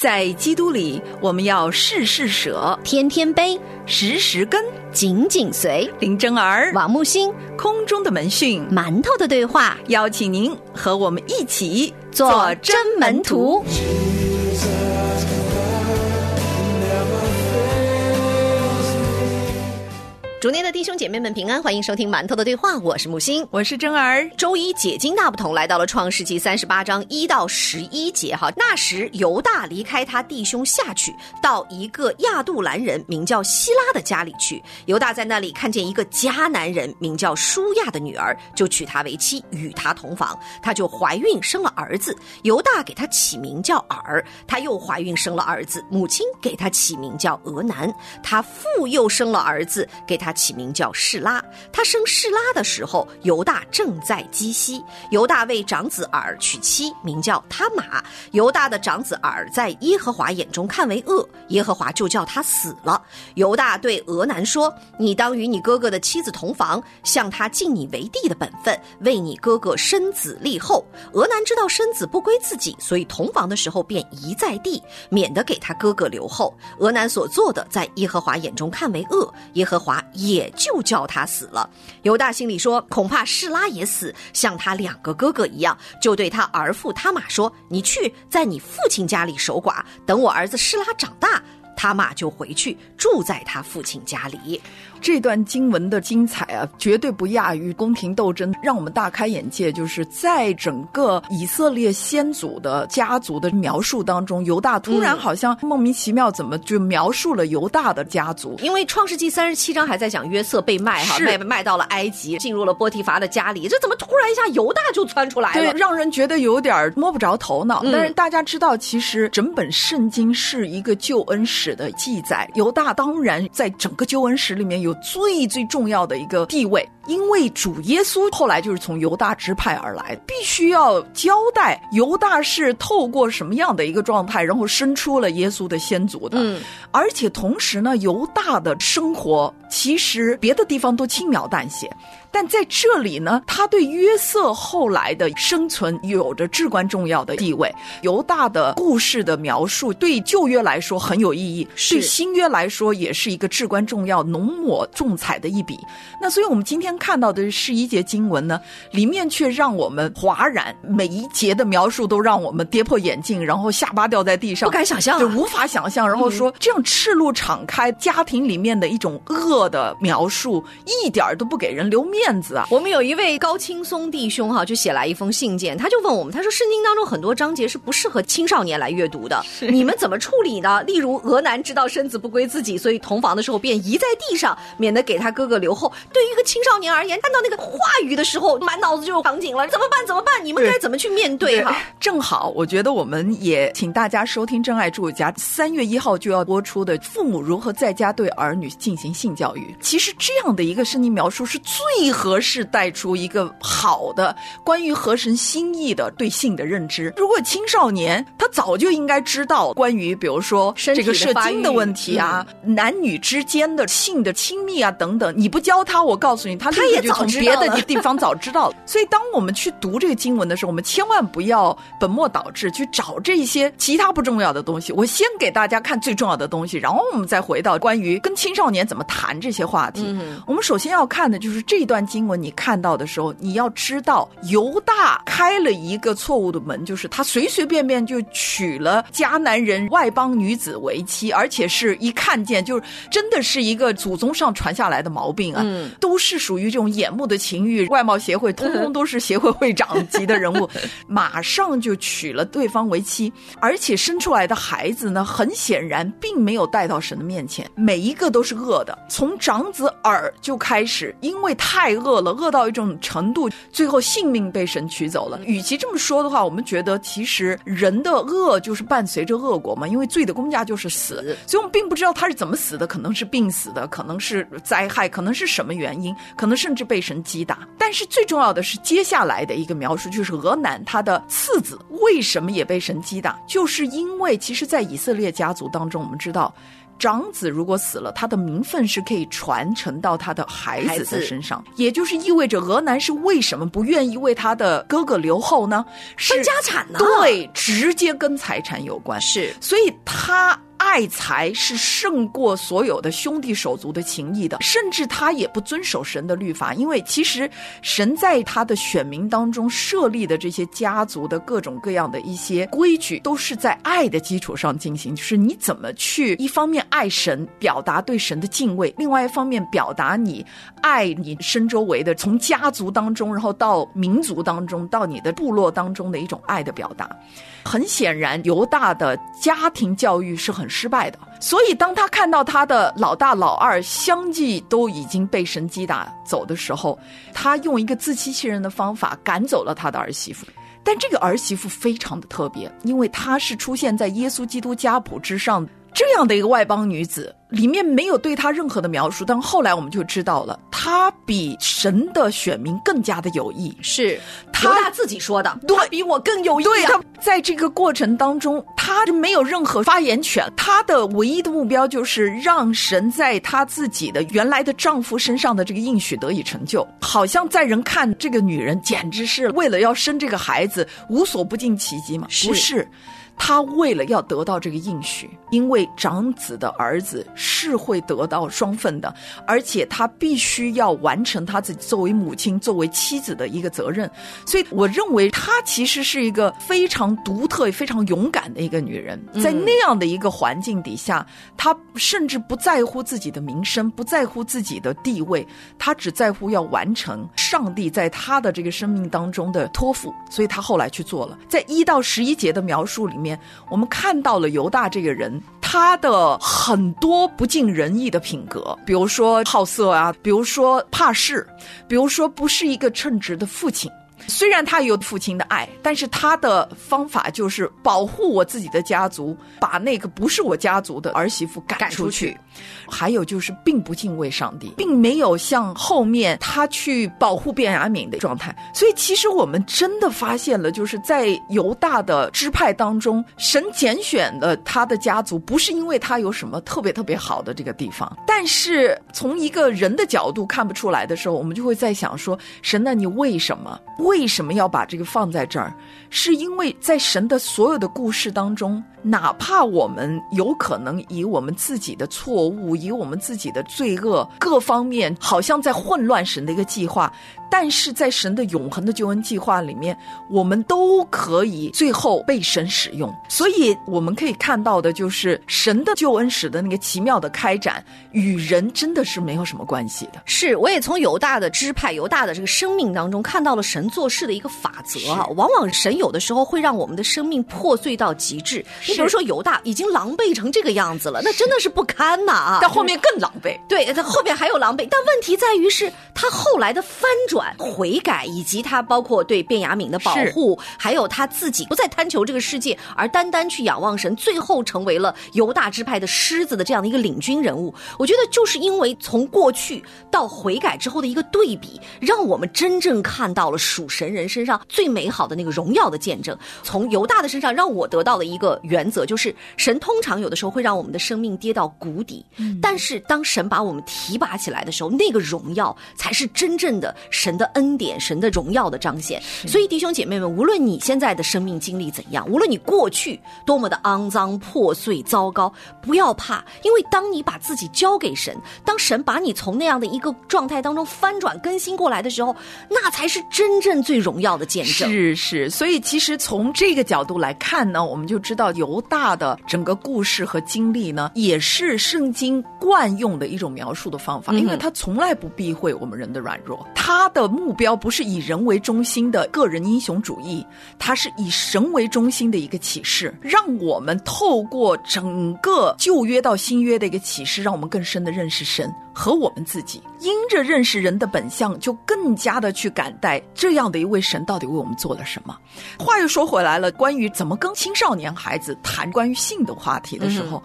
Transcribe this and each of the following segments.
在基督里，我们要事事舍，天天悲，时时跟。紧紧随。林真儿，王木星，空中的门讯，馒头的对话，邀请您和我们一起做真门徒。主内的弟兄姐妹们平安，欢迎收听馒头的对话，我是木星。我是真儿。周一解经大不同来到了创世纪三十八章一到十一节哈。那时犹大离开他弟兄下去，到一个亚杜兰人名叫希拉的家里去。犹大在那里看见一个迦南人名叫舒亚的女儿，就娶她为妻，与她同房。她就怀孕生了儿子，犹大给她起名叫尔。她又怀孕生了儿子，母亲给她起名叫俄南。她父又生了儿子，给起名叫士拉，他生士拉的时候，犹大正在基西。犹大为长子尔娶妻，名叫他玛。犹大的长子尔在耶和华眼中看为恶，耶和华就叫他死了。犹大对俄南说：“你当与你哥哥的妻子同房，向他尽你为弟的本分，为你哥哥生子立后。”俄南知道生子不归自己，所以同房的时候便移在地，免得给他哥哥留后。俄南所做的，在耶和华眼中看为恶，耶和华。也就叫他死了。犹大心里说：“恐怕士拉也死，像他两个哥哥一样。”就对他儿父他玛说：“你去在你父亲家里守寡，等我儿子士拉长大，他玛就回去住在他父亲家里。”这段经文的精彩啊，绝对不亚于宫廷斗争，让我们大开眼界。就是在整个以色列先祖的家族的描述当中，犹大突然好像莫名其妙，怎么就描述了犹大的家族？因为创世纪三十七章还在讲约瑟被卖哈，卖卖到了埃及，进入了波提乏的家里，这怎么突然一下犹大就窜出来了？对，让人觉得有点摸不着头脑。但是大家知道，其实整本圣经是一个救恩史的记载，犹大当然在整个救恩史里面有。最最重要的一个地位，因为主耶稣后来就是从犹大支派而来，必须要交代犹大是透过什么样的一个状态，然后生出了耶稣的先祖的。嗯，而且同时呢，犹大的生活其实别的地方都轻描淡写。但在这里呢，他对约瑟后来的生存有着至关重要的地位。犹大的故事的描述对旧约来说很有意义，对新约来说也是一个至关重要、浓墨重彩的一笔。那所以我们今天看到的十一节经文呢，里面却让我们哗然，每一节的描述都让我们跌破眼镜，然后下巴掉在地上，不敢想象，就无法想象。然后说这样赤露敞开家庭里面的一种恶的描述，一点都不给人留面。面子啊！我们有一位高青松弟兄哈，就写来一封信件，他就问我们，他说圣经当中很多章节是不适合青少年来阅读的，你们怎么处理呢？例如俄男知道身子不归自己，所以同房的时候便移在地上，免得给他哥哥留后。对于一个青少年而言，看到那个话语的时候，满脑子就有场景了，怎么办？怎么办？你们该怎么去面对哈？正好，我觉得我们也请大家收听真爱住家三月一号就要播出的《父母如何在家对儿女进行性教育》。其实这样的一个圣经描述是最。合适带出一个好的关于河神心意的对性的认知。如果青少年他早就应该知道关于比如说这个射精的问题啊，男女之间的性的亲密啊等等，你不教他，我告诉你，他他也从别的地方早知道。所以当我们去读这个经文的时候，我们千万不要本末倒置去找这些其他不重要的东西。我先给大家看最重要的东西，然后我们再回到关于跟青少年怎么谈这些话题。我们首先要看的就是这一段。经文你看到的时候，你要知道犹大开了一个错误的门，就是他随随便便就娶了迦南人外邦女子为妻，而且是一看见就是真的是一个祖宗上传下来的毛病啊，都是属于这种眼目的情欲，外貌协会通通都是协会会长级的人物，马上就娶了对方为妻，而且生出来的孩子呢，很显然并没有带到神的面前，每一个都是恶的，从长子耳就开始，因为太。太恶了，恶到一种程度，最后性命被神取走了。与其这么说的话，我们觉得其实人的恶就是伴随着恶果嘛，因为罪的公价就是死，所以我们并不知道他是怎么死的，可能是病死的，可能是灾害，可能是什么原因，可能甚至被神击打。但是最重要的是接下来的一个描述，就是俄南他的次子为什么也被神击打，就是因为其实，在以色列家族当中，我们知道。长子如果死了，他的名分是可以传承到他的孩子的身上，也就是意味着俄南是为什么不愿意为他的哥哥留后呢？分家产呢？对，直接跟财产有关。是，所以他。爱财是胜过所有的兄弟手足的情谊的，甚至他也不遵守神的律法，因为其实神在他的选民当中设立的这些家族的各种各样的一些规矩，都是在爱的基础上进行。就是你怎么去一方面爱神，表达对神的敬畏；另外一方面表达你爱你身周围的，从家族当中，然后到民族当中，到你的部落当中的一种爱的表达。很显然，犹大的家庭教育是很失败的。所以，当他看到他的老大、老二相继都已经被神击打走的时候，他用一个自欺欺人的方法赶走了他的儿媳妇。但这个儿媳妇非常的特别，因为她是出现在耶稣基督家谱之上。这样的一个外邦女子，里面没有对她任何的描述，但后来我们就知道了，她比神的选民更加的有益。是她自己说的，对，比我更有益。对，他在这个过程当中，她就没有任何发言权。她的唯一的目标就是让神在她自己的原来的丈夫身上的这个应许得以成就。好像在人看这个女人，简直是为了要生这个孩子，无所不尽其极嘛？不是。他为了要得到这个应许，因为长子的儿子是会得到双份的，而且他必须要完成他自己作为母亲、作为妻子的一个责任，所以我认为她其实是一个非常独特、非常勇敢的一个女人。在那样的一个环境底下，她甚至不在乎自己的名声，不在乎自己的地位，她只在乎要完成上帝在她的这个生命当中的托付，所以她后来去做了。在一到十一节的描述里我们看到了犹大这个人，他的很多不尽人意的品格，比如说好色啊，比如说怕事，比如说不是一个称职的父亲。虽然他有父亲的爱，但是他的方法就是保护我自己的家族，把那个不是我家族的儿媳妇赶出去。还有就是并不敬畏上帝，并没有像后面他去保护卞雅敏的状态。所以其实我们真的发现了，就是在犹大的支派当中，神拣选了他的家族，不是因为他有什么特别特别好的这个地方，但是从一个人的角度看不出来的时候，我们就会在想说：神呢，你为什么？为什么要把这个放在这儿？是因为在神的所有的故事当中。哪怕我们有可能以我们自己的错误，以我们自己的罪恶各方面，好像在混乱神的一个计划。但是在神的永恒的救恩计划里面，我们都可以最后被神使用。所以我们可以看到的就是神的救恩史的那个奇妙的开展，与人真的是没有什么关系的。是，我也从犹大的支派、犹大的这个生命当中看到了神做事的一个法则啊。往往神有的时候会让我们的生命破碎到极致。你比如说犹大已经狼狈成这个样子了，那真的是不堪呐啊！但后面更狼狈。对，他后面还有狼狈。但问题在于是他后来的翻转。悔改，以及他包括对卞雅敏的保护，还有他自己不再贪求这个世界，而单单去仰望神，最后成为了犹大支派的狮子的这样的一个领军人物。我觉得就是因为从过去到悔改之后的一个对比，让我们真正看到了属神人身上最美好的那个荣耀的见证。从犹大的身上，让我得到了一个原则，就是神通常有的时候会让我们的生命跌到谷底，但是当神把我们提拔起来的时候，那个荣耀才是真正的神。的恩典，神的荣耀的彰显。所以，弟兄姐妹们，无论你现在的生命经历怎样，无论你过去多么的肮脏、破碎、糟糕，不要怕，因为当你把自己交给神，当神把你从那样的一个状态当中翻转、更新过来的时候，那才是真正最荣耀的见证。是是，所以其实从这个角度来看呢，我们就知道犹大的整个故事和经历呢，也是圣经惯用的一种描述的方法，因为他从来不避讳我们人的软弱，他的。目标不是以人为中心的个人英雄主义，他是以神为中心的一个启示，让我们透过整个旧约到新约的一个启示，让我们更深的认识神。和我们自己，因着认识人的本相，就更加的去感戴这样的一位神到底为我们做了什么。话又说回来了，关于怎么跟青少年孩子谈关于性的话题的时候。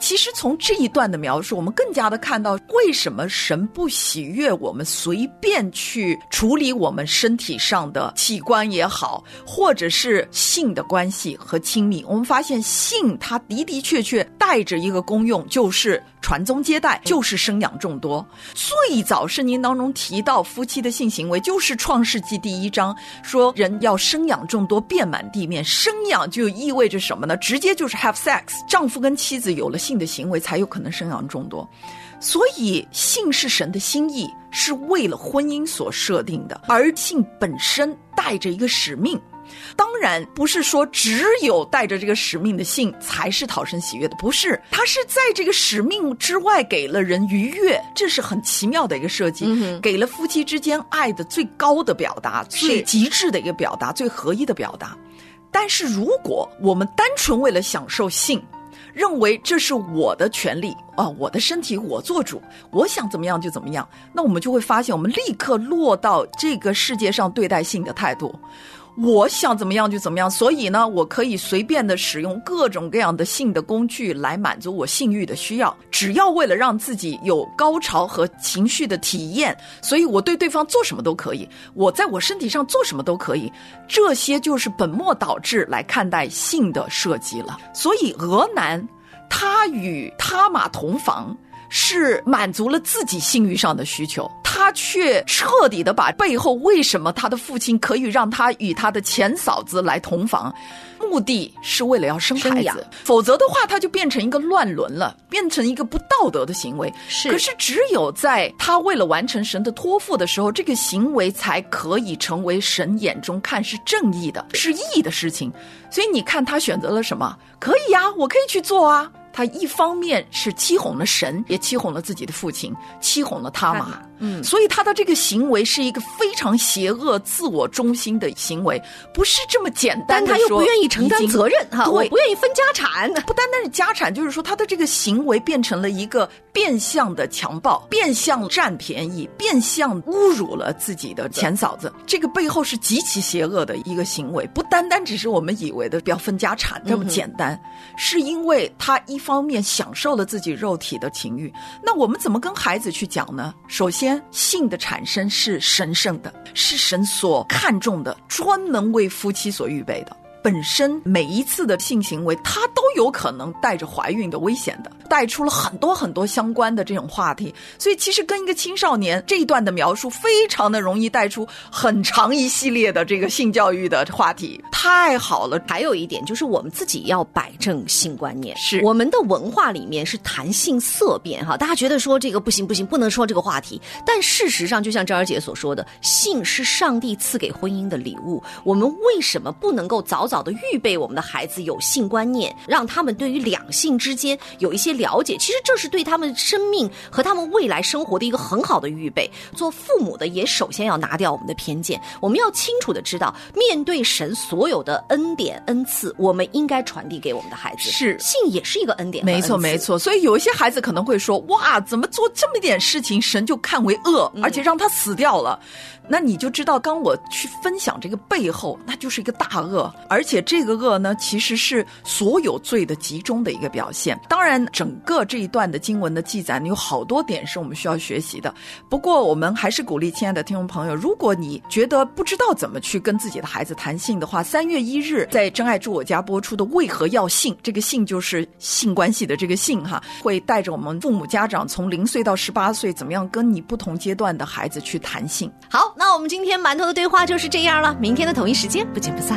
其实从这一段的描述，我们更加的看到为什么神不喜悦我们随便去处理我们身体上的器官也好，或者是性的关系和亲密。我们发现性它的的确确带着一个功用，就是传宗接代，就是生养众多。最早圣经当中提到夫妻的性行为，就是创世纪第一章说人要生养众多，遍满地面。生养就意味着什么呢？直接就是 have sex，丈夫跟妻子有了。性的行为才有可能生养众多，所以性是神的心意，是为了婚姻所设定的，而性本身带着一个使命。当然不是说只有带着这个使命的性才是讨神喜悦的，不是，它是在这个使命之外给了人愉悦，这是很奇妙的一个设计，给了夫妻之间爱的最高的表达，最极致的一个表达，最合一的表达。但是如果我们单纯为了享受性，认为这是我的权利啊，我的身体我做主，我想怎么样就怎么样。那我们就会发现，我们立刻落到这个世界上对待性的态度。我想怎么样就怎么样，所以呢，我可以随便的使用各种各样的性的工具来满足我性欲的需要，只要为了让自己有高潮和情绪的体验，所以我对对方做什么都可以，我在我身体上做什么都可以，这些就是本末倒置来看待性的设计了。所以俄男他与他马同房。是满足了自己性欲上的需求，他却彻底的把背后为什么他的父亲可以让他与他的前嫂子来同房，目的是为了要生孩子，否则的话他就变成一个乱伦了，变成一个不道德的行为。是，可是只有在他为了完成神的托付的时候，这个行为才可以成为神眼中看是正义的、是义的事情。所以你看他选择了什么？可以呀，我可以去做啊。他一方面是欺哄了神，也欺哄了自己的父亲，欺哄了他妈。嗯，所以他的这个行为是一个非常邪恶、自我中心的行为，不是这么简单。但他又不愿意承担责任哈，我不愿意分家产。不单单是家产，就是说他的这个行为变成了一个变相的强暴，变相占便宜，变相侮辱了自己的前嫂子。这个背后是极其邪恶的一个行为，不单单只是我们以为的不要分家产这么简单，是因为他一。方面享受了自己肉体的情欲，那我们怎么跟孩子去讲呢？首先，性的产生是神圣的，是神所看重的，专门为夫妻所预备的。本身每一次的性行为，它都有可能带着怀孕的危险的，带出了很多很多相关的这种话题。所以，其实跟一个青少年这一段的描述，非常的容易带出很长一系列的这个性教育的话题。太好了！还有一点就是，我们自己要摆正性观念。是我们的文化里面是谈性色变哈，大家觉得说这个不行不行，不能说这个话题。但事实上，就像张儿姐所说的，性是上帝赐给婚姻的礼物。我们为什么不能够早早的预备我们的孩子有性观念，让他们对于两性之间有一些了解？其实这是对他们生命和他们未来生活的一个很好的预备。做父母的也首先要拿掉我们的偏见，我们要清楚的知道，面对神所有的恩典恩赐，我们应该传递给我们的孩子。是性也是一个恩典，没错没错。所以有一些孩子可能会说：“哇，怎么做这么一点事情，神就看为恶，而且让他死掉了？”那你就知道，刚我去分享这个背后，那就是一个大恶，而而且这个恶呢，其实是所有罪的集中的一个表现。当然，整个这一段的经文的记载，你有好多点是我们需要学习的。不过，我们还是鼓励亲爱的听众朋友，如果你觉得不知道怎么去跟自己的孩子谈性的话，三月一日在真爱住我家播出的《为何要性》，这个性就是性关系的这个性哈，会带着我们父母家长从零岁到十八岁，怎么样跟你不同阶段的孩子去谈性。好。那我们今天馒头的对话就是这样了，明天的同一时间不见不散，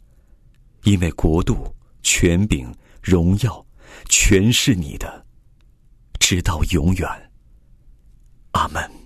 因为国度、权柄、荣耀，全是你的，直到永远。阿门。